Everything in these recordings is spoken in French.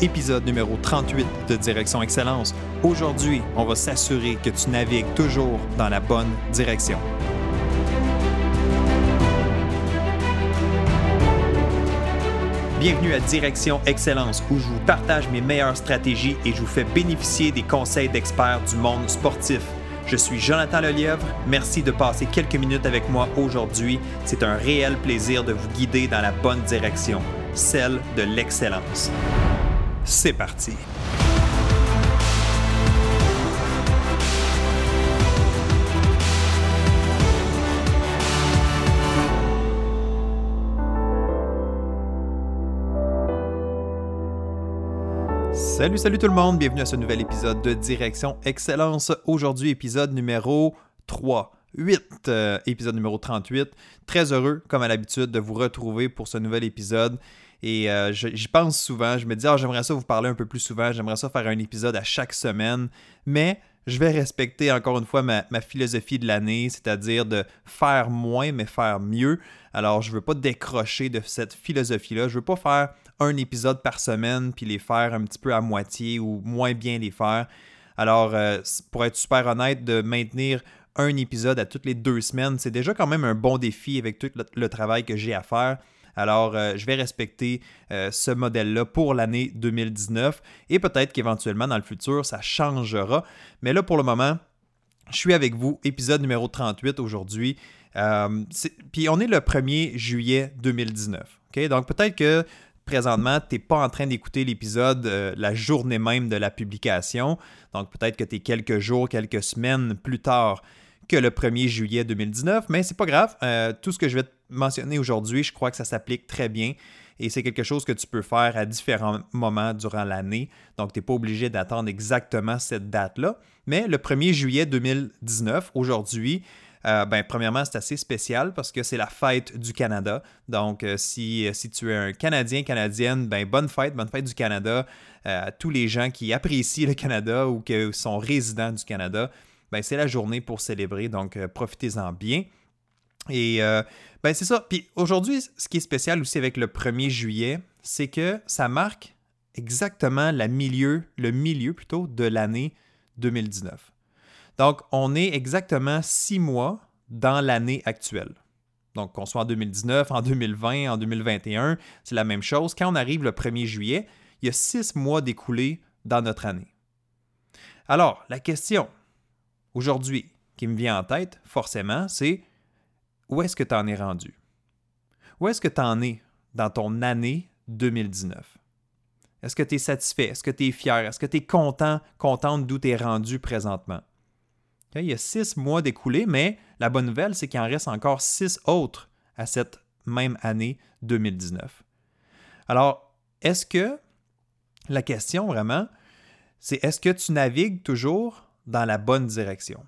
épisode numéro 38 de Direction Excellence. Aujourd'hui, on va s'assurer que tu navigues toujours dans la bonne direction. Bienvenue à Direction Excellence où je vous partage mes meilleures stratégies et je vous fais bénéficier des conseils d'experts du monde sportif. Je suis Jonathan Lelièvre. Merci de passer quelques minutes avec moi aujourd'hui. C'est un réel plaisir de vous guider dans la bonne direction, celle de l'excellence. C'est parti. Salut, salut tout le monde, bienvenue à ce nouvel épisode de Direction Excellence. Aujourd'hui, épisode numéro 3. 8, euh, épisode numéro 38. Très heureux, comme à l'habitude, de vous retrouver pour ce nouvel épisode. Et euh, j'y pense souvent. Je me dis, ah, j'aimerais ça vous parler un peu plus souvent. J'aimerais ça faire un épisode à chaque semaine. Mais je vais respecter encore une fois ma, philosophie de l'année, c'est-à-dire de faire moins mais faire mieux. Alors, je ne veux pas décrocher de cette philosophie-là. Je ne veux pas faire un épisode par semaine puis les faire un petit peu à moitié ou moins bien les faire. Alors, euh, pour être super honnête, de maintenir un épisode à toutes les deux semaines, c'est déjà quand même un bon défi avec tout le travail que j'ai à faire. Alors, euh, je vais respecter euh, ce modèle-là pour l'année 2019 et peut-être qu'éventuellement dans le futur, ça changera. Mais là, pour le moment, je suis avec vous, épisode numéro 38 aujourd'hui. Euh, puis on est le 1er juillet 2019. Donc peut-être que présentement, tu n'es pas en train d'écouter l'épisode la journée même de la publication. Donc peut-être que tu es quelques jours, quelques semaines plus tard que le 1er juillet 2019, mais c'est pas grave. Tout ce que je vais te mentionner aujourd'hui, je crois que ça s'applique très bien et c'est quelque chose que tu peux faire à différents moments durant l'année. Donc, tu n'es pas obligé d'attendre exactement cette date-là. Mais le 1er juillet 2019, aujourd'hui, euh, ben, premièrement, c'est assez spécial parce que c'est la fête du Canada. Donc, euh, si, si, tu es un Canadien, Canadienne, ben, bonne fête, bonne fête du Canada à tous les gens qui apprécient le Canada ou qui sont résidents du Canada ben, c'est la journée pour célébrer, donc euh, profitez-en bien. Et euh, ben, c'est ça. Puis aujourd'hui, ce qui est spécial aussi avec le 1er juillet, c'est que ça marque exactement la milieu, le milieu plutôt de l'année 2019. Donc, on est exactement six mois dans l'année actuelle. Donc, qu'on soit en 2019, en 2020, en 2021, c'est la même chose. Quand on arrive le 1er juillet, il y a six mois découlés dans notre année. Alors, la question, aujourd'hui qui me vient en tête, forcément, c'est où est-ce que tu en es rendu? Où est-ce que tu en es dans ton année 2019? Est-ce que tu es satisfait? Est-ce que tu es fier? Est-ce que tu es content, contente d'où tu es rendu présentement? il y a six mois d'écoulés, mais la bonne nouvelle, c'est qu'il en reste encore six autres à cette même année 2019. Alors, est-ce que la question vraiment, c'est est-ce que tu navigues toujours dans la bonne direction?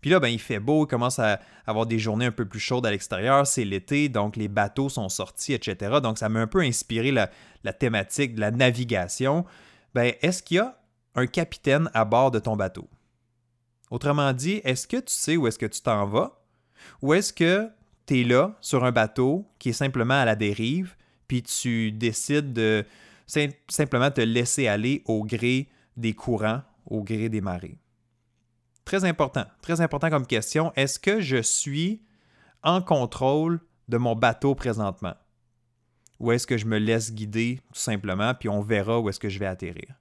Puis là, ben, il fait beau, il commence à avoir des journées un peu plus chaudes à l'extérieur, c'est l'été, donc les bateaux sont sortis, etc. Donc ça m'a un peu inspiré la, thématique de la navigation. Ben, est-ce qu'il y a un capitaine à bord de ton bateau? Autrement dit, est-ce que tu sais où est-ce que tu t'en vas? Ou est-ce que tu es là sur un bateau qui est simplement à la dérive, puis tu décides de simplement te laisser aller au gré des courants, au gré des marées? Très important, très important comme question. Est-ce que je suis en contrôle de mon bateau présentement? Ou est-ce que je me laisse guider tout simplement, puis on verra où est-ce que je vais atterrir?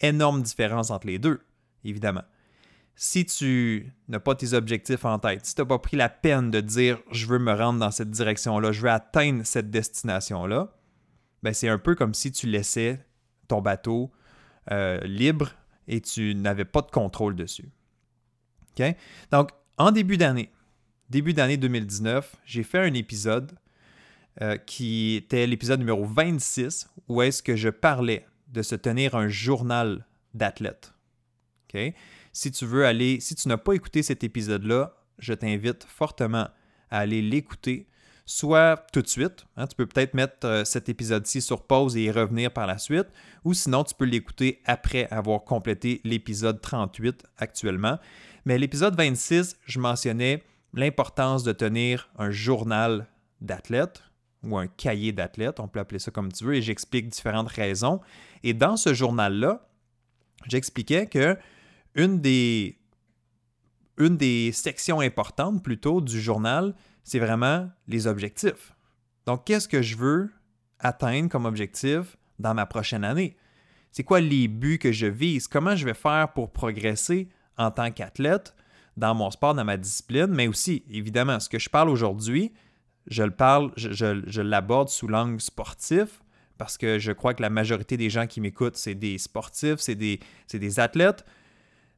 Énorme différence entre les deux, évidemment. Si tu n'as pas tes objectifs en tête, si tu n'as pas pris la peine de dire je veux me rendre dans cette direction-là, je veux atteindre cette destination-là, ben c'est un peu comme si tu laissais ton bateau euh, libre et tu n'avais pas de contrôle dessus. Donc, en début d'année, début d'année 2019, j'ai fait un épisode euh, qui était l'épisode numéro 26 où est-ce que je parlais de se tenir un journal d'athlète. Si tu veux aller, si tu n'as pas écouté cet épisode-là, je t'invite fortement à aller l'écouter soit tout de suite. Hein, tu peux peut-être mettre euh, cet épisode-ci sur pause et y revenir par la suite, ou sinon tu peux l'écouter après avoir complété l'épisode 38 actuellement. Mais l'épisode 26, je mentionnais l'importance de tenir un journal d'athlète ou un cahier d'athlète, on peut appeler ça comme tu veux, et j'explique différentes raisons. Et dans ce journal-là, j'expliquais que une des, une des sections importantes plutôt du journal, c'est vraiment les objectifs. Donc, qu'est-ce que je veux atteindre comme objectif dans ma prochaine année? C'est quoi les buts que je vise? Comment je vais faire pour progresser en tant qu'athlète dans mon sport, dans ma discipline? Mais aussi, évidemment, ce que je parle aujourd'hui, je le parle, je, l'aborde sous l'angle sportif parce que je crois que la majorité des gens qui m'écoutent, c'est des sportifs, c'est des, des athlètes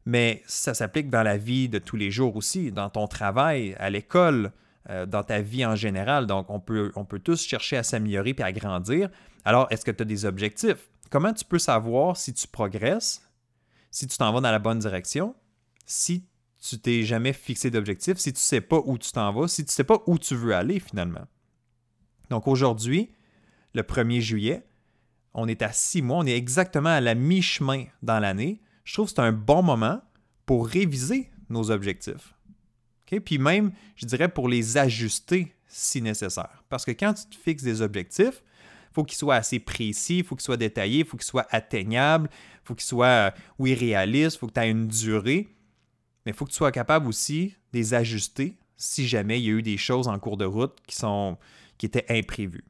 mais ça s'applique dans la vie de tous les jours aussi, dans ton travail, à l'école, euh, dans ta vie en général. Donc, on peut, on peut tous chercher à s'améliorer et à grandir. Alors, est-ce que tu as des objectifs? Comment tu peux savoir si tu progresses, si tu t'en vas dans la bonne direction, si tu t'es jamais fixé d'objectif, si tu ne sais pas où tu t'en vas, si tu ne sais pas où tu veux aller finalement? Donc, aujourd'hui, le 1er juillet, on est à six mois, on est exactement à la mi-chemin dans l'année je trouve que c'est un bon moment pour réviser nos objectifs. Puis même, je dirais, pour les ajuster si nécessaire. Parce que quand tu te fixes des objectifs, il faut qu'ils soient assez précis, il faut qu'ils soient détaillés, il faut qu'ils soient atteignables, il faut qu'ils soient, euh, oui, réalistes, il faut que tu aies une durée. Mais il faut que tu sois capable aussi de les ajuster si jamais il y a eu des choses en cours de route qui, sont, qui étaient imprévues.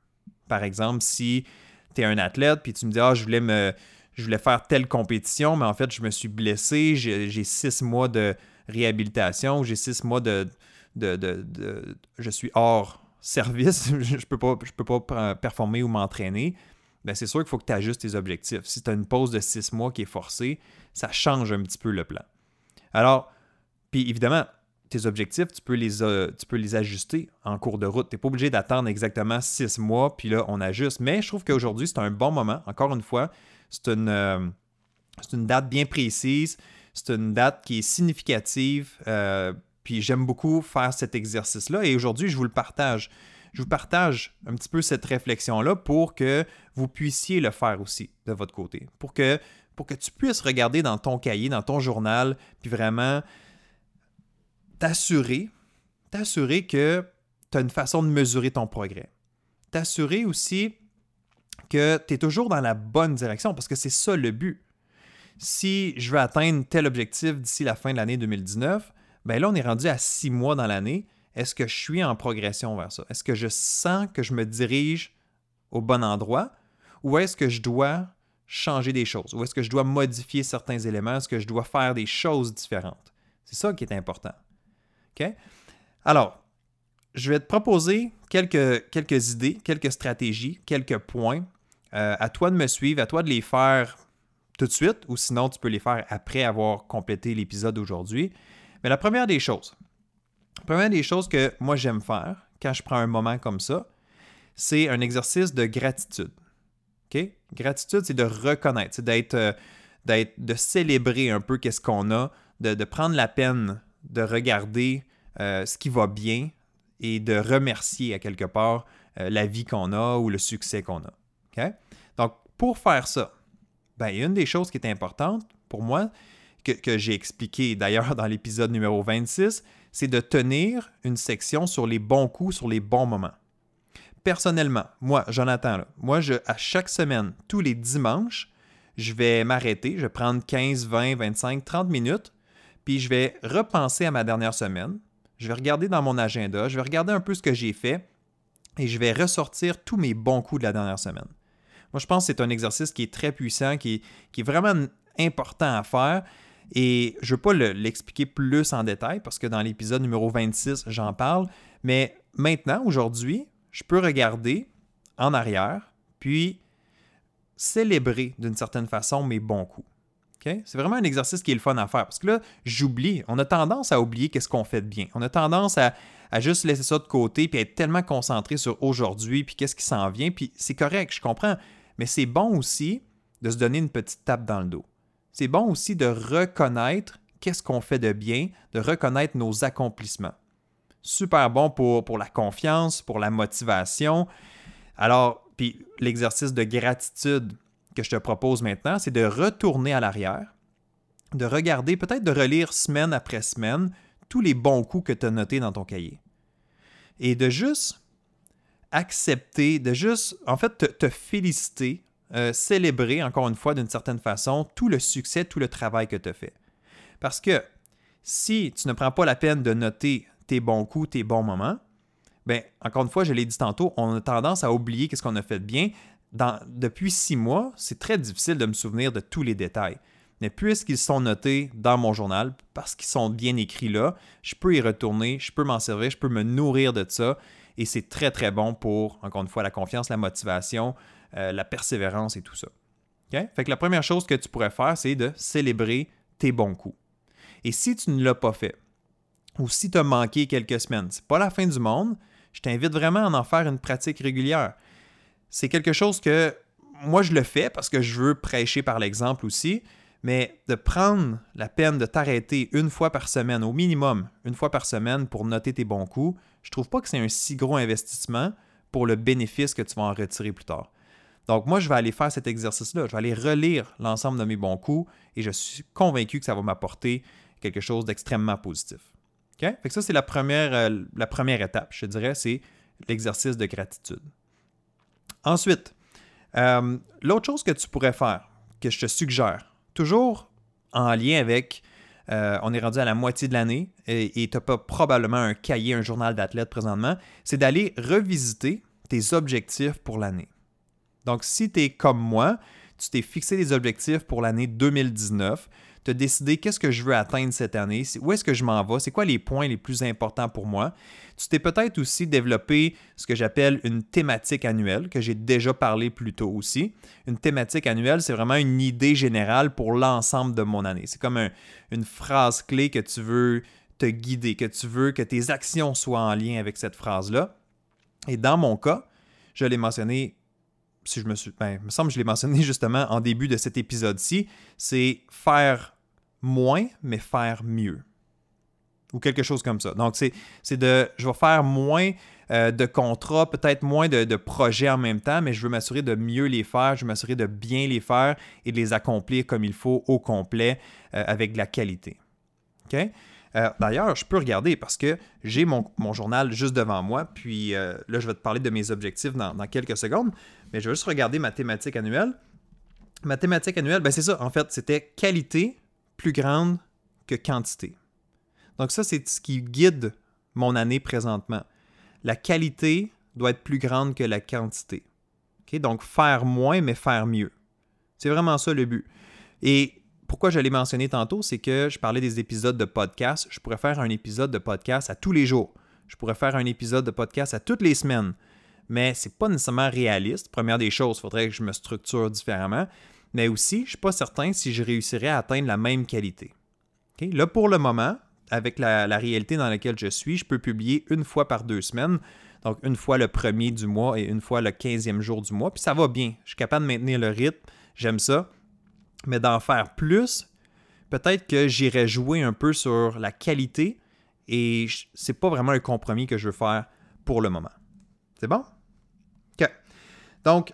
Par exemple, si tu es un athlète puis tu me dis Ah, je voulais me je voulais faire telle compétition, mais en fait, je me suis blessé, j'ai six mois de réhabilitation, j'ai six mois de, de, Je suis hors service, je ne peux, pas, peux pas performer ou m'entraîner. Ben c'est sûr qu'il faut que tu ajustes tes objectifs. Si tu as une pause de six mois qui est forcée, ça change un petit peu le plan. Alors, puis évidemment, tes objectifs, tu peux les, euh, tu peux les ajuster en cours de route. Tu n'es pas obligé d'attendre exactement six mois, puis là, on ajuste. Mais je trouve qu'aujourd'hui, c'est un bon moment, encore une fois, euh, c'est une, date bien précise, c'est une date qui est significative, euh, puis j'aime beaucoup faire cet exercice-là et aujourd'hui, je vous le partage. Je vous partage un petit peu cette réflexion-là pour que vous puissiez le faire aussi de votre côté, pour que, pour que tu puisses regarder dans ton cahier, dans ton journal, puis vraiment t'assurer, t'assurer que tu as une façon de mesurer ton progrès. T'assurer aussi que tu es toujours dans la bonne direction parce que c'est ça le but. Si je veux atteindre tel objectif d'ici la fin de l'année 2019, ben là, on est rendu à six mois dans l'année. Est-ce que je suis en progression vers ça? Est-ce que je sens que je me dirige au bon endroit? Ou est-ce que je dois changer des choses? Ou est-ce que je dois modifier certains éléments? Est-ce que je dois faire des choses différentes? C'est ça qui est important. Alors, je vais te proposer quelques, idées, quelques stratégies, quelques points euh, à toi de me suivre, à toi de les faire tout de suite, ou sinon tu peux les faire après avoir complété l'épisode d'aujourd'hui. Mais la première des choses, la première des choses que moi j'aime faire quand je prends un moment comme ça, c'est un exercice de gratitude. OK? Gratitude, c'est de reconnaître, c'est d'être, euh, d'être, de célébrer un peu qu'est-ce qu'on a, de, prendre la peine de regarder euh, ce qui va bien et de remercier à quelque part la vie qu'on a ou le succès qu'on a. Donc, pour faire ça, ben, une des choses qui est importante pour moi, que, j'ai expliqué d'ailleurs dans l'épisode numéro 26, c'est de tenir une section sur les bons coups, sur les bons moments. Personnellement, moi, Jonathan, moi, je, à chaque semaine, tous les dimanches, je vais m'arrêter, je vais prendre 15, 20, 25, 30 minutes, puis je vais repenser à ma dernière semaine. Je vais regarder dans mon agenda, je vais regarder un peu ce que j'ai fait et je vais ressortir tous mes bons coups de la dernière semaine. Moi, je pense que c'est un exercice qui est très puissant, qui est, vraiment important à faire. Et je ne veux pas l'expliquer plus en détail parce que dans l'épisode numéro 26, j'en parle. Mais maintenant, aujourd'hui, je peux regarder en arrière, puis célébrer d'une certaine façon mes bons coups. C'est vraiment un exercice qui est le fun à faire parce que là, j'oublie. On a tendance à oublier qu'est-ce qu'on fait de bien. On a tendance à, juste laisser ça de côté puis être tellement concentré sur aujourd'hui puis qu'est-ce qui s'en vient. Puis c'est correct, je comprends. Mais c'est bon aussi de se donner une petite tape dans le dos. C'est bon aussi de reconnaître qu'est-ce qu'on fait de bien, de reconnaître nos accomplissements. Super bon pour, pour la confiance, pour la motivation. Alors, puis l'exercice de gratitude que je te propose maintenant, c'est de retourner à l'arrière, de regarder, peut-être de relire semaine après semaine tous les bons coups que tu as notés dans ton cahier. Et de juste accepter, de juste, en fait, te, féliciter, euh, célébrer, encore une fois, d'une certaine façon, tout le succès, tout le travail que tu as fait. Parce que si tu ne prends pas la peine de noter tes bons coups, tes bons moments, bien, encore une fois, je l'ai dit tantôt, on a tendance à oublier qu'est-ce qu'on a fait de bien. Depuis six mois, c'est très difficile de me souvenir de tous les détails. Mais puisqu'ils sont notés dans mon journal, parce qu'ils sont bien écrits là, je peux y retourner, je peux m'en servir, je peux me nourrir de ça. Et c'est très, très bon pour, encore une fois, la confiance, la motivation, euh, la persévérance et tout ça. Fait que la première chose que tu pourrais faire, c'est de célébrer tes bons coups. Et si tu ne l'as pas fait, ou si tu as manqué quelques semaines, c'est pas la fin du monde, je t'invite vraiment à en faire une pratique régulière. C'est quelque chose que moi je le fais parce que je veux prêcher par l'exemple aussi, mais de prendre la peine de t'arrêter une fois par semaine, au minimum une fois par semaine pour noter tes bons coups, je trouve pas que c'est un si gros investissement pour le bénéfice que tu vas en retirer plus tard. Donc moi, je vais aller faire cet exercice-là, je vais aller relire l'ensemble de mes bons coups et je suis convaincu que ça va m'apporter quelque chose d'extrêmement positif. Fait que ça, c'est la première, euh, la première étape, je dirais, c'est l'exercice de gratitude. Ensuite, euh, l'autre chose que tu pourrais faire, que je te suggère, toujours en lien avec, euh, on est rendu à la moitié de l'année et tu n'as pas probablement un cahier, un journal d'athlète présentement, c'est d'aller revisiter tes objectifs pour l'année. Donc, si tu es comme moi, tu t'es fixé des objectifs pour l'année 2019, te décider qu'est-ce que je veux atteindre cette année, où est-ce que je m'en vais, c'est quoi les points les plus importants pour moi. Tu t'es peut-être aussi développé ce que j'appelle une thématique annuelle, que j'ai déjà parlé plus tôt aussi. Une thématique annuelle, c'est vraiment une idée générale pour l'ensemble de mon année. C'est comme une phrase clé que tu veux te guider, que tu veux que tes actions soient en lien avec cette phrase-là. Et dans mon cas, je l'ai mentionné si je me suis. Ben, il me semble que je l'ai mentionné justement en début de cet épisode-ci, c'est faire moins, mais faire mieux. Ou quelque chose comme ça. Donc, c'est de. Je vais faire moins euh, de contrats, peut-être moins de, projets en même temps, mais je veux m'assurer de mieux les faire, je veux m'assurer de bien les faire et de les accomplir comme il faut au complet euh, avec de la qualité. OK? Euh, d'ailleurs, je peux regarder parce que j'ai mon, journal juste devant moi, puis là, je vais te parler de mes objectifs dans, quelques secondes, mais je vais juste regarder ma thématique annuelle. Ma thématique annuelle, ben c'est ça, en fait, c'était qualité plus grande que quantité. Donc ça, c'est ce qui guide mon année présentement. La qualité doit être plus grande que la quantité. Donc faire moins, mais faire mieux. C'est vraiment ça le but. Pourquoi je l'ai mentionné tantôt, c'est que je parlais des épisodes de podcast. Je pourrais faire un épisode de podcast à tous les jours. Je pourrais faire un épisode de podcast à toutes les semaines. Mais ce n'est pas nécessairement réaliste. Première des choses, il faudrait que je me structure différemment mais aussi, je ne suis pas certain si je réussirais à atteindre la même qualité. Là, pour le moment, avec la, réalité dans laquelle je suis, je peux publier une fois par deux semaines. Donc, une fois le premier du mois et une fois le quinzième jour du mois. Puis ça va bien. Je suis capable de maintenir le rythme. J'aime ça. Mais d'en faire plus, peut-être que j'irai jouer un peu sur la qualité et c'est pas vraiment un compromis que je veux faire pour le moment. C'est bon? OK. Donc,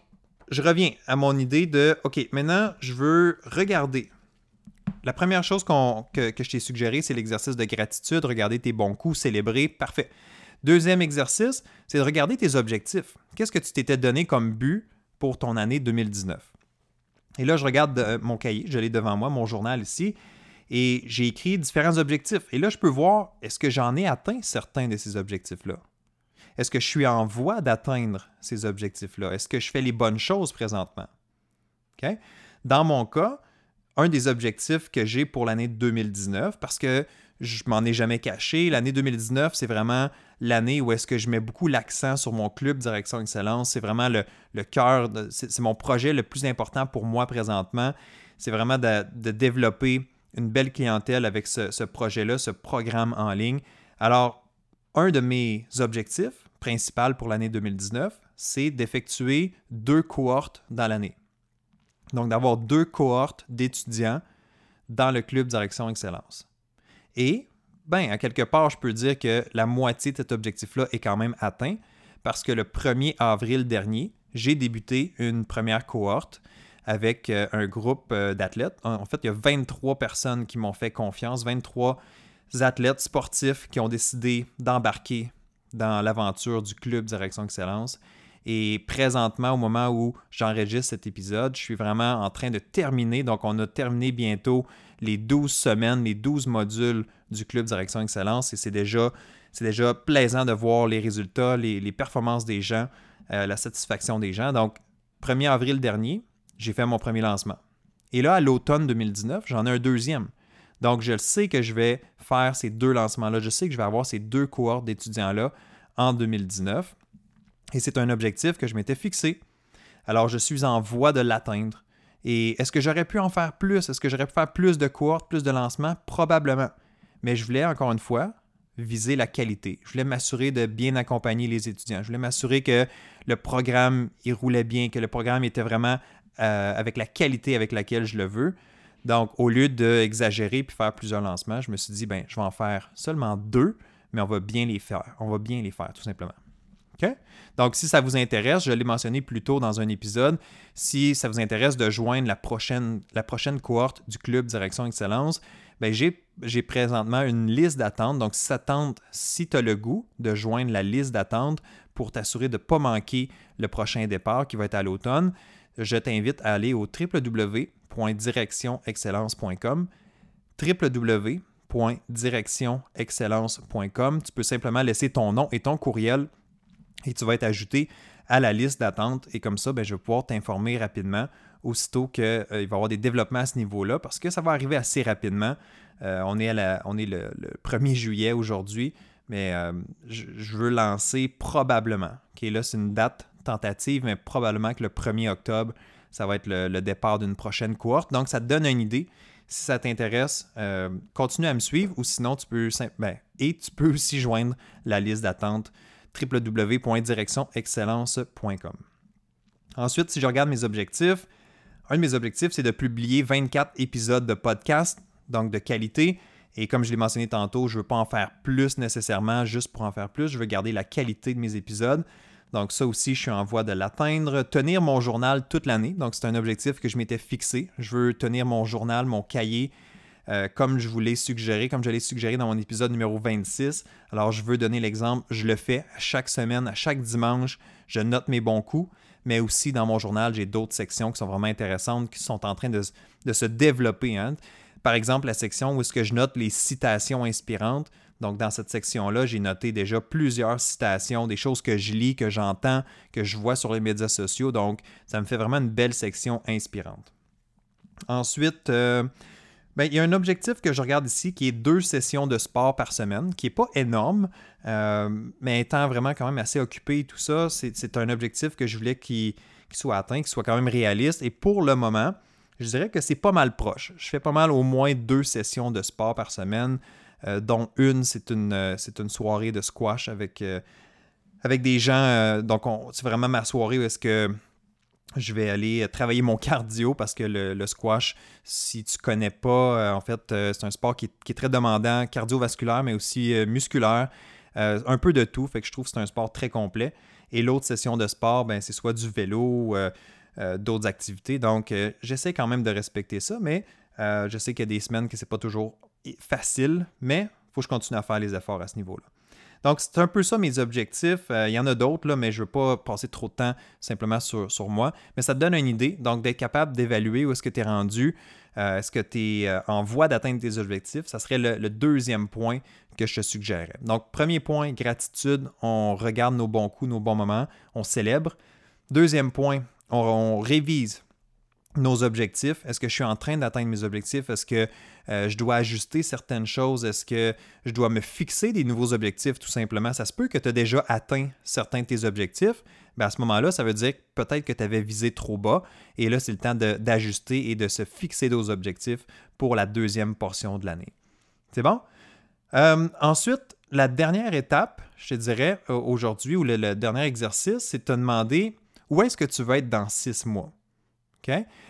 je reviens à mon idée de, OK, maintenant, je veux regarder. La première chose que, je t'ai suggéré, c'est l'exercice de gratitude, regarder tes bons coups, célébrer, parfait. Deuxième exercice, c'est de regarder tes objectifs. Qu'est-ce que tu t'étais donné comme but pour ton année 2019? Et là, je regarde euh, mon cahier, je l'ai devant moi, mon journal ici, et j'ai écrit différents objectifs. Et là, je peux voir, est-ce que j'en ai atteint certains de ces objectifs-là? Est-ce que je suis en voie d'atteindre ces objectifs-là? Est-ce que je fais les bonnes choses présentement? Dans mon cas, un des objectifs que j'ai pour l'année 2019, parce que je m'en ai jamais caché, l'année 2019, c'est vraiment l'année où est-ce que je mets beaucoup l'accent sur mon club Direction Excellence. C'est vraiment le, cœur, c'est mon projet le plus important pour moi présentement. C'est vraiment de, développer une belle clientèle avec ce, ce projet-là, ce programme en ligne. Alors, un de mes objectifs, principal pour l'année 2019, c'est d'effectuer deux cohortes dans l'année. Donc d'avoir deux cohortes d'étudiants dans le club Direction Excellence. Et, ben, à quelque part, je peux dire que la moitié de cet objectif-là est quand même atteint parce que le 1er avril dernier, j'ai débuté une première cohorte avec euh, un groupe euh, d'athlètes. En fait, il y a 23 personnes qui m'ont fait confiance, 23 athlètes sportifs qui ont décidé d'embarquer dans l'aventure du Club Direction Excellence. Et présentement, au moment où j'enregistre cet épisode, je suis vraiment en train de terminer. Donc, on a terminé bientôt les 12 semaines, les 12 modules du Club Direction Excellence. Et c'est déjà, déjà plaisant de voir les résultats, les, performances des gens, euh, la satisfaction des gens. Donc, 1er avril dernier, j'ai fait mon premier lancement. Et là, à l'automne 2019, j'en ai un deuxième. Donc, je sais que je vais faire ces deux lancements-là. Je sais que je vais avoir ces deux cohortes d'étudiants-là en 2019. Et c'est un objectif que je m'étais fixé. Alors, je suis en voie de l'atteindre. Et est-ce que j'aurais pu en faire plus? Est-ce que j'aurais pu faire plus de cohortes, plus de lancements? Probablement. Mais je voulais, encore une fois, viser la qualité. Je voulais m'assurer de bien accompagner les étudiants. Je voulais m'assurer que le programme, il roulait bien, que le programme était vraiment euh, avec la qualité avec laquelle je le veux. Donc, au lieu d'exagérer puis faire plusieurs lancements, je me suis dit, ben, je vais en faire seulement deux, mais on va bien les faire. On va bien les faire, tout simplement. Donc, si ça vous intéresse, je l'ai mentionné plus tôt dans un épisode, si ça vous intéresse de joindre la prochaine, la prochaine cohorte du Club Direction Excellence, ben, j'ai présentement une liste d'attente. Donc, si ça tente, si tu as le goût de joindre la liste d'attente pour t'assurer de ne pas manquer le prochain départ qui va être à l'automne, je t'invite à aller au www.directionexcellence.com www.directionexcellence.com. Tu peux simplement laisser ton nom et ton courriel et tu vas être ajouté à la liste d'attente. Et comme ça, ben, je vais pouvoir t'informer rapidement aussitôt qu'il euh, va y avoir des développements à ce niveau-là parce que ça va arriver assez rapidement. Euh, on est, on est le, 1er juillet aujourd'hui, mais euh, je, veux lancer probablement. là, c'est une date tentative, mais probablement que le 1er octobre, ça va être le, départ d'une prochaine cohorte. Donc, ça te donne une idée. Si ça t'intéresse, continue à me suivre ou sinon, tu peux. Ben, et tu peux aussi joindre la liste d'attente www.directionexcellence.com. Ensuite, si je regarde mes objectifs, un de mes objectifs, c'est de publier 24 épisodes de podcast, donc de qualité. Et comme je l'ai mentionné tantôt, je ne veux pas en faire plus nécessairement juste pour en faire plus. Je veux garder la qualité de mes épisodes. Donc ça aussi, je suis en voie de l'atteindre. Tenir mon journal toute l'année. Donc c'est un objectif que je m'étais fixé. Je veux tenir mon journal, mon cahier euh, comme je vous l'ai suggéré, comme je l'ai suggéré dans mon épisode numéro 26. Alors, je veux donner l'exemple, je le fais chaque semaine, chaque dimanche, je note mes bons coups, mais aussi dans mon journal, j'ai d'autres sections qui sont vraiment intéressantes, qui sont en train de, se développer. Hein. Par exemple, la section où est-ce que je note les citations inspirantes. Donc, dans cette section-là, j'ai noté déjà plusieurs citations, des choses que je lis, que j'entends, que je vois sur les médias sociaux. Donc, ça me fait vraiment une belle section inspirante. Ensuite, euh, ben, il y a un objectif que je regarde ici qui est deux sessions de sport par semaine, qui n'est pas énorme, euh, mais étant vraiment quand même assez occupé et tout ça, c'est un objectif que je voulais qu'il soit atteint, qu'il soit quand même réaliste. Et pour le moment, je dirais que c'est pas mal proche. Je fais pas mal au moins deux sessions de sport par semaine, euh, dont une, c'est une, euh, une soirée de squash avec, avec des gens. donc, c'est vraiment ma soirée où est-ce que je vais aller euh, travailler mon cardio parce que le, squash, si tu connais pas, euh, en fait, euh, c'est un sport qui est, très demandant, cardiovasculaire, mais aussi musculaire. un peu de tout, fait que je trouve que c'est un sport très complet. Et l'autre session de sport, ben, c'est soit du vélo d'autres activités. Donc, j'essaie quand même de respecter ça, mais je sais qu'il y a des semaines que c'est pas toujours facile, mais faut que je continue à faire les efforts à ce niveau-là. Donc, c'est un peu ça mes objectifs. Euh, il y en a d'autres, là, mais je ne veux pas passer trop de temps simplement sur, moi. Mais ça te donne une idée. Donc, d'être capable d'évaluer où est-ce que tu es rendu. Euh, est-ce que tu es euh, en voie d'atteindre tes objectifs? Ça serait le, deuxième point que je te suggérerais. Donc, premier point, gratitude. On regarde nos bons coups, nos bons moments. On célèbre. Deuxième point, on révise nos objectifs. Est-ce que je suis en train d'atteindre mes objectifs? Est-ce que euh, je dois ajuster certaines choses? Est-ce que je dois me fixer des nouveaux objectifs tout simplement? Ça se peut que tu as déjà atteint certains de tes objectifs. Ben, à ce moment-là, ça veut dire peut-être que tu avais visé trop bas. Et là, c'est le temps d'ajuster et de se fixer d'autres objectifs pour la deuxième portion de l'année. C'est bon? Euh, ensuite, la dernière étape, je te dirais euh, aujourd'hui, ou le, le dernier exercice, c'est de te demander où est-ce que tu veux être dans six mois?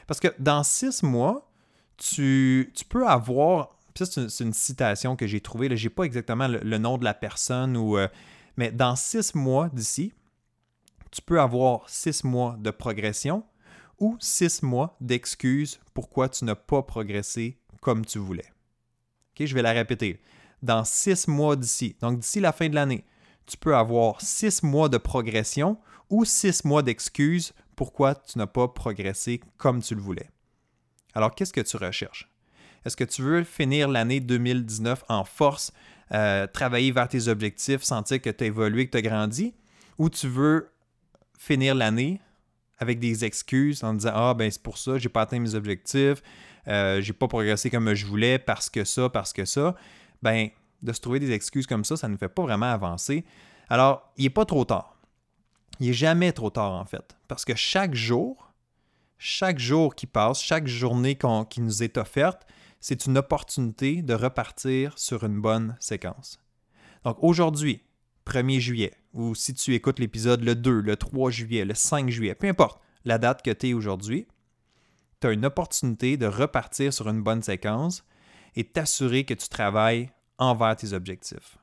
Parce que dans six mois, tu, peux avoir. c'est une, citation que j'ai trouvée. Je n'ai pas exactement le, nom de la personne, euh, mais dans six mois d'ici, tu peux avoir six mois de progression ou six mois d'excuses pourquoi tu n'as pas progressé comme tu voulais. je vais la répéter. Dans six mois d'ici, donc d'ici la fin de l'année, tu peux avoir six mois de progression ou six mois d'excuses pourquoi tu n'as pas progressé comme tu le voulais. Alors, qu'est-ce que tu recherches? Est-ce que tu veux finir l'année 2019 en force, euh, travailler vers tes objectifs, sentir que tu as évolué, que tu as grandi, ou tu veux finir l'année avec des excuses en disant Ah, ben c'est pour ça, j'ai pas atteint mes objectifs, euh, j'ai pas progressé comme je voulais parce que ça, parce que ça? Ben, de se trouver des excuses comme ça, ça ne fait pas vraiment avancer. Alors, il n'est pas trop tard. Il n'est jamais trop tard, en fait. Parce que chaque jour, chaque jour qui passe, chaque journée qui nous est offerte, c'est une opportunité de repartir sur une bonne séquence. Donc aujourd'hui, 1er juillet, ou si tu écoutes l'épisode le 2, le 3 juillet, le 5 juillet, peu importe la date que tu es aujourd'hui, tu as une opportunité de repartir sur une bonne séquence et t'assurer que tu travailles envers tes objectifs.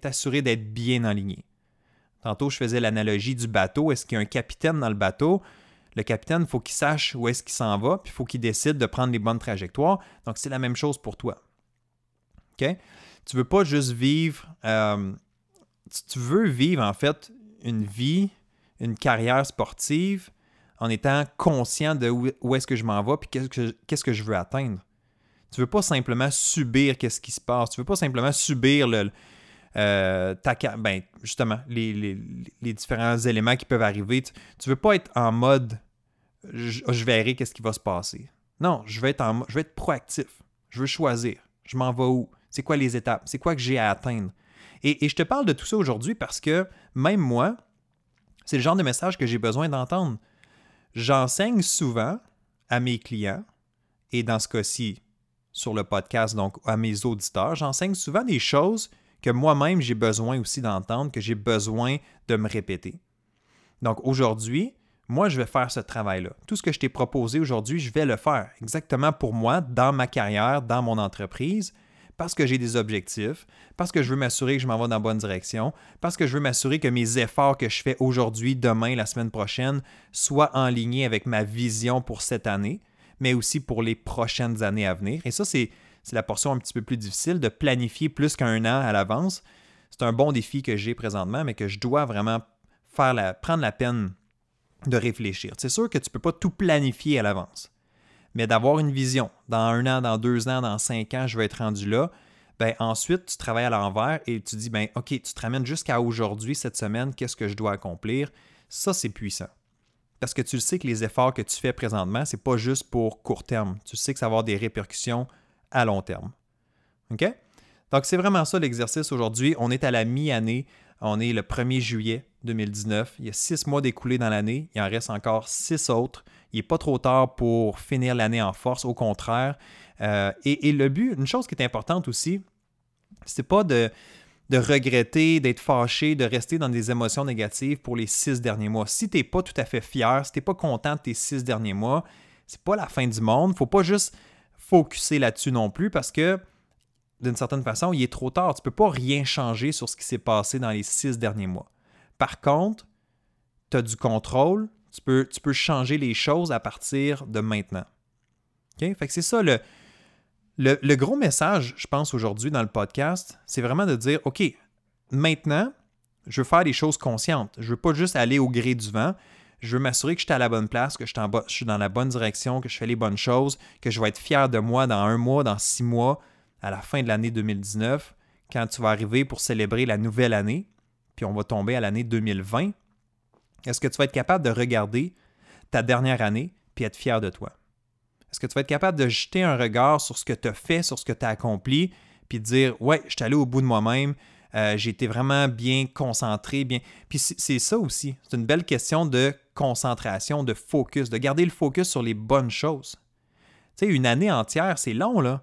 T'assurer d'être bien aligné. Tantôt, je faisais l'analogie du bateau. Est-ce qu'il y a un capitaine dans le bateau? Le capitaine, il faut qu'il sache où est-ce qu'il s'en va, puis il faut qu'il décide de prendre les bonnes trajectoires. Donc, c'est la même chose pour toi. OK? Tu veux pas juste vivre. Euh, tu veux vivre, en fait, une vie, une carrière sportive en étant conscient de où, est-ce que je m'en vais, puis qu'est-ce que, je veux atteindre. Tu veux pas simplement subir qu'est-ce qui se passe. Tu veux pas simplement subir le, euh, ben, justement, les, différents éléments qui peuvent arriver. Tu, ne veux pas être en mode je, verrai qu'est-ce qui va se passer. Non, je vais être en je être proactif. Je veux choisir. Je m'en vais où? C'est quoi les étapes? C'est quoi que j'ai à atteindre? Et, et, je te parle de tout ça aujourd'hui parce que même moi, c'est le genre de message que j'ai besoin d'entendre. J'enseigne souvent à mes clients, et dans ce cas-ci, sur le podcast, donc à mes auditeurs, j'enseigne souvent des choses que moi-même j'ai besoin aussi d'entendre, que j'ai besoin de me répéter. Donc aujourd'hui, moi, je vais faire ce travail-là. Tout ce que je t'ai proposé aujourd'hui, je vais le faire exactement pour moi, dans ma carrière, dans mon entreprise, parce que j'ai des objectifs, parce que je veux m'assurer que je m'en vais dans la bonne direction, parce que je veux m'assurer que mes efforts que je fais aujourd'hui, demain, la semaine prochaine, soient en ligne avec ma vision pour cette année mais aussi pour les prochaines années à venir. Et ça, c'est la portion un petit peu plus difficile de planifier plus qu'un an à l'avance. C'est un bon défi que j'ai présentement, mais que je dois vraiment faire la, prendre la peine de réfléchir. C'est sûr que tu ne peux pas tout planifier à l'avance, mais d'avoir une vision. Dans un an, dans deux ans, dans cinq ans, je vais être rendu là. Ben, ensuite, tu travailles à l'envers et tu dis, ben, OK, tu te ramènes jusqu'à aujourd'hui, cette semaine, qu'est-ce que je dois accomplir? Ça, c'est puissant parce que tu sais que les efforts que tu fais présentement, ce n'est pas juste pour court terme. Tu sais que ça va avoir des répercussions à long terme. OK? Donc, c'est vraiment ça l'exercice aujourd'hui. On est à la mi-année. On est le 1er juillet 2019. Il y a six mois découlés dans l'année. Il en reste encore six autres. Il n'est pas trop tard pour finir l'année en force. Au contraire. Euh, et, le but, une chose qui est importante aussi, c'est pas de de regretter, d'être fâché, de rester dans des émotions négatives pour les six derniers mois. Si tu n'es pas tout à fait fier, si tu n'es pas content de tes six derniers mois, c'est pas la fin du monde. faut pas juste focuser là-dessus non plus parce que d'une certaine façon, il est trop tard. Tu ne peux pas rien changer sur ce qui s'est passé dans les six derniers mois. Par contre, tu as du contrôle, tu peux, changer les choses à partir de maintenant. Fait que c'est ça le, le, gros message, je pense, aujourd'hui dans le podcast, c'est vraiment de dire, OK, maintenant, je veux faire des choses conscientes. Je veux pas juste aller au gré du vent. Je veux m'assurer que je suis à la bonne place, que je suis, dans la bonne direction, que je fais les bonnes choses, que je vais être fier de moi dans un mois, dans six mois, à la fin de l'année 2019, quand tu vas arriver pour célébrer la nouvelle année, puis on va tomber à l'année 2020. Est-ce que tu vas être capable de regarder ta dernière année puis être fier de toi? Est-ce que tu vas être capable de jeter un regard sur ce que tu as fait, sur ce que tu as accompli, puis dire Ouais, je suis allé au bout de moi-même, euh, j'ai été vraiment bien concentré, bien. Puis c'est ça aussi. C'est une belle question de concentration, de focus, de garder le focus sur les bonnes choses. Une année entière, c'est long, là.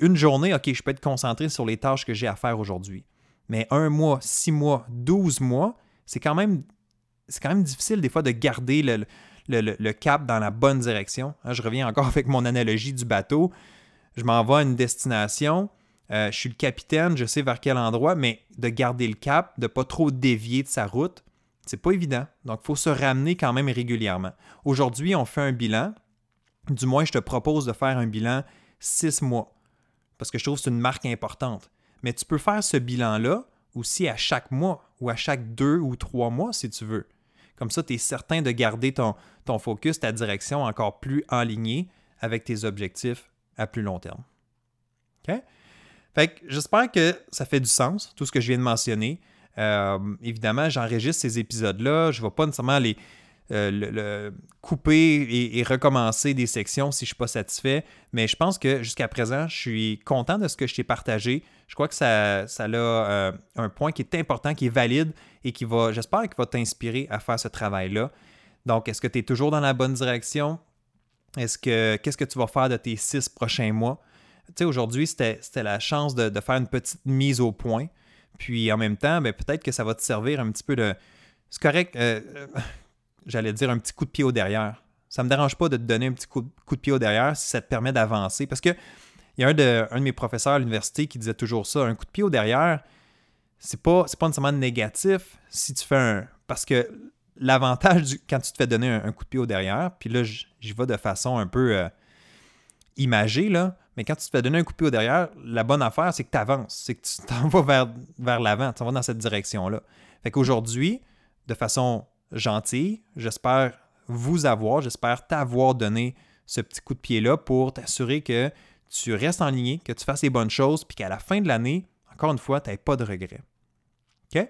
Une journée, OK, je peux être concentré sur les tâches que j'ai à faire aujourd'hui. Mais un mois, six mois, douze mois, c'est quand même c'est quand même difficile des fois de garder le, le, cap dans la bonne direction. Hein, je reviens encore avec mon analogie du bateau. Je m'en vais à une destination. Euh, je suis le capitaine, je sais vers quel endroit, mais de garder le cap, de ne pas trop dévier de sa route, c'est pas évident. Donc, il faut se ramener quand même régulièrement. Aujourd'hui, on fait un bilan. Du moins, je te propose de faire un bilan six mois. Parce que je trouve que c'est une marque importante. Mais tu peux faire ce bilan-là aussi à chaque mois ou à chaque deux ou trois mois si tu veux. Comme ça, tu es certain de garder ton, focus, ta direction encore plus alignée avec tes objectifs à plus long terme. OK? Fait que j'espère que ça fait du sens, tout ce que je viens de mentionner. Euh, évidemment, j'enregistre ces épisodes-là. Je ne vais pas nécessairement les, euh, couper et, recommencer des sections si je ne suis pas satisfait. Mais je pense que jusqu'à présent, je suis content de ce que je t'ai partagé. Je crois que ça, ça a euh, un point qui est important, qui est valide et qui va, j'espère, qu'il va t'inspirer à faire ce travail-là. Donc, est-ce que tu es toujours dans la bonne direction? Est-ce que qu'est-ce que tu vas faire de tes six prochains mois? Tu sais, aujourd'hui, c'était la chance de, faire une petite mise au point. Puis en même temps, ben, peut-être que ça va te servir un petit peu de. C'est correct. Euh, j'allais dire un petit coup de pied au derrière. Ça ne me dérange pas de te donner un petit coup, de pied au derrière si ça te permet d'avancer. Parce que il y a un de, un de mes professeurs à l'université qui disait toujours ça, un coup de pied au derrière, c'est pas, pas nécessairement négatif si tu fais un. Parce que l'avantage quand tu te fais donner un, coup de pied au derrière, puis là, j'y vais de façon un peu euh, imagée, là, mais quand tu te fais donner un coup de pied au derrière, la bonne affaire, c'est que tu avances, c'est que tu t'en vas vers, vers l'avant, tu vas dans cette direction-là. Fait qu'aujourd'hui, de façon gentil. J'espère vous avoir, j'espère t'avoir donné ce petit coup de pied-là pour t'assurer que tu restes en ligne, que tu fasses les bonnes choses, puis qu'à la fin de l'année, encore une fois, tu n'aies pas de regrets. OK?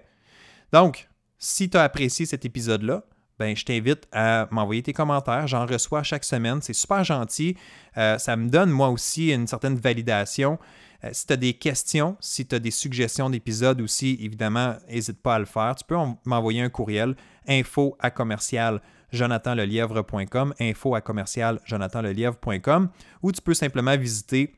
Donc, si tu as apprécié cet épisode-là, ben, je t'invite à m'envoyer tes commentaires. J'en reçois chaque semaine. C'est super gentil. Euh, ça me donne, moi aussi, une certaine validation. Euh, si tu as des questions, si tu as des suggestions d'épisodes aussi, évidemment, n'hésite pas à le faire. Tu peux m'envoyer un courriel info à commercial jonathanlelièvre.com, info ou tu peux simplement visiter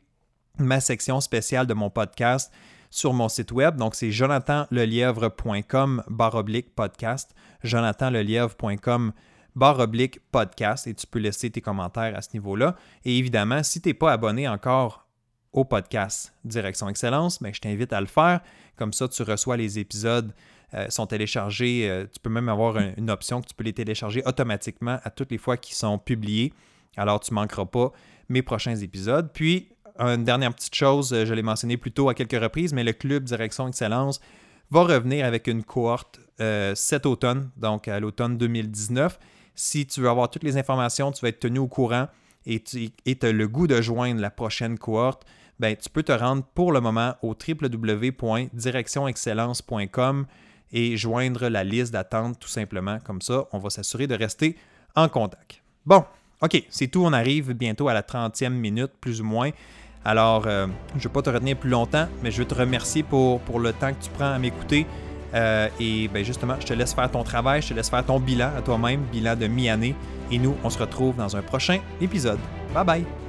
ma section spéciale de mon podcast sur mon site web. Donc, c'est jonathanlelièvre.com barre oblique podcast, jonathanlelièvre.com barre oblique podcast, et tu peux laisser tes commentaires à ce niveau-là. Et évidemment, si tu n'es pas abonné encore au podcast Direction Excellence, ben, je t'invite à le faire. Comme ça, tu reçois les épisodes euh, sont téléchargés. Euh, tu peux même avoir une option que tu peux les télécharger automatiquement à toutes les fois qu'ils sont publiés. Alors, tu ne manqueras pas mes prochains épisodes. Puis, une dernière petite chose, euh, je l'ai mentionné plus tôt à quelques reprises, mais le Club Direction Excellence va revenir avec une cohorte cet automne, donc à l'automne 2019. Si tu veux avoir toutes les informations, tu vas être tenu au courant et tu as le goût de joindre la prochaine cohorte, ben, tu peux te rendre pour le moment au www.directionexcellence.com et joindre la liste d'attente tout simplement. Comme ça, on va s'assurer de rester en contact. Bon, OK, c'est tout. On arrive bientôt à la 30e minute, plus ou moins. Alors, euh, je ne vais pas te retenir plus longtemps, mais je veux te remercier pour, le temps que tu prends à m'écouter. Euh, et ben justement, je te laisse faire ton travail, je te laisse faire ton bilan à toi-même, bilan de mi-année. Et nous, on se retrouve dans un prochain épisode. Bye bye!